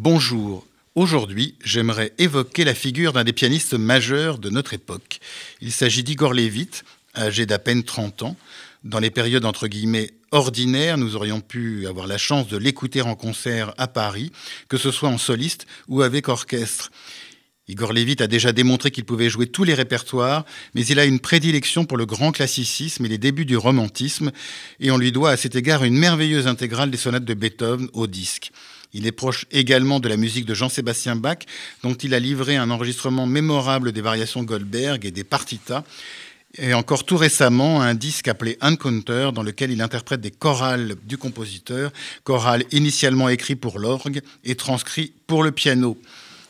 Bonjour. Aujourd'hui, j'aimerais évoquer la figure d'un des pianistes majeurs de notre époque. Il s'agit d'Igor Levit, âgé d'à peine 30 ans. Dans les périodes ordinaires, nous aurions pu avoir la chance de l'écouter en concert à Paris, que ce soit en soliste ou avec orchestre. Igor Levit a déjà démontré qu'il pouvait jouer tous les répertoires, mais il a une prédilection pour le grand classicisme et les débuts du romantisme, et on lui doit à cet égard une merveilleuse intégrale des sonates de Beethoven au disque. Il est proche également de la musique de Jean-Sébastien Bach, dont il a livré un enregistrement mémorable des variations Goldberg et des partitas, et encore tout récemment un disque appelé Encounter dans lequel il interprète des chorales du compositeur, chorales initialement écrits pour l'orgue et transcrits pour le piano.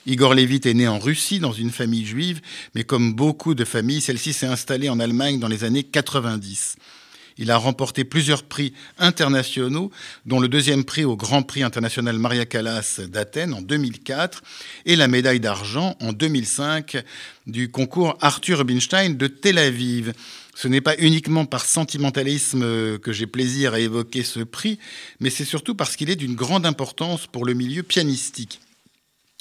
Igor Levit est né en Russie dans une famille juive, mais comme beaucoup de familles, celle-ci s'est installée en Allemagne dans les années 90. Il a remporté plusieurs prix internationaux, dont le deuxième prix au Grand Prix international Maria Callas d'Athènes en 2004 et la médaille d'argent en 2005 du concours Arthur Rubinstein de Tel Aviv. Ce n'est pas uniquement par sentimentalisme que j'ai plaisir à évoquer ce prix, mais c'est surtout parce qu'il est d'une grande importance pour le milieu pianistique.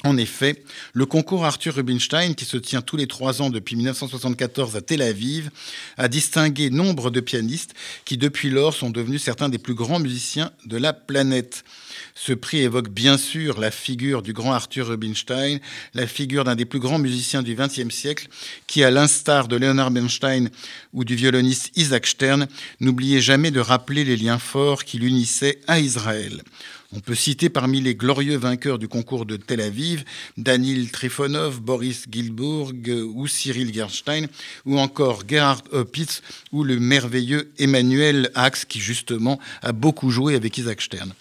En effet, le concours Arthur Rubinstein, qui se tient tous les trois ans depuis 1974 à Tel Aviv, a distingué nombre de pianistes qui, depuis lors, sont devenus certains des plus grands musiciens de la planète. Ce prix évoque bien sûr la figure du grand Arthur Rubinstein, la figure d'un des plus grands musiciens du XXe siècle, qui, à l'instar de Leonard Bernstein ou du violoniste Isaac Stern, n'oubliait jamais de rappeler les liens forts qui l'unissaient à Israël. On peut citer parmi les glorieux vainqueurs du concours de Tel Aviv Danil Trifonov, Boris Gilbourg ou Cyril Gerstein, ou encore Gerhard Opitz ou le merveilleux Emmanuel Ax qui justement a beaucoup joué avec Isaac Stern.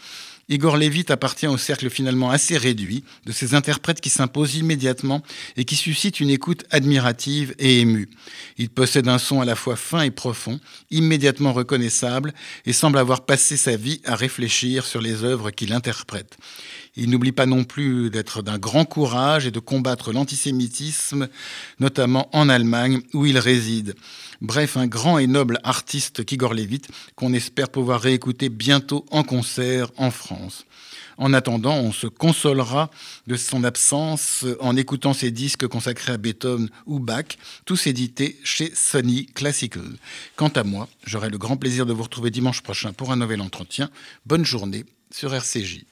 Igor Levit appartient au cercle finalement assez réduit de ces interprètes qui s'imposent immédiatement et qui suscitent une écoute admirative et émue. Il possède un son à la fois fin et profond, immédiatement reconnaissable, et semble avoir passé sa vie à réfléchir sur les œuvres qu'il interprète. Il n'oublie pas non plus d'être d'un grand courage et de combattre l'antisémitisme, notamment en Allemagne où il réside. Bref, un grand et noble artiste qu'Igor Levit, qu'on espère pouvoir réécouter bientôt en concert en France. En attendant, on se consolera de son absence en écoutant ses disques consacrés à Beethoven ou Bach, tous édités chez Sony Classical. Quant à moi, j'aurai le grand plaisir de vous retrouver dimanche prochain pour un nouvel entretien. Bonne journée sur RCJ.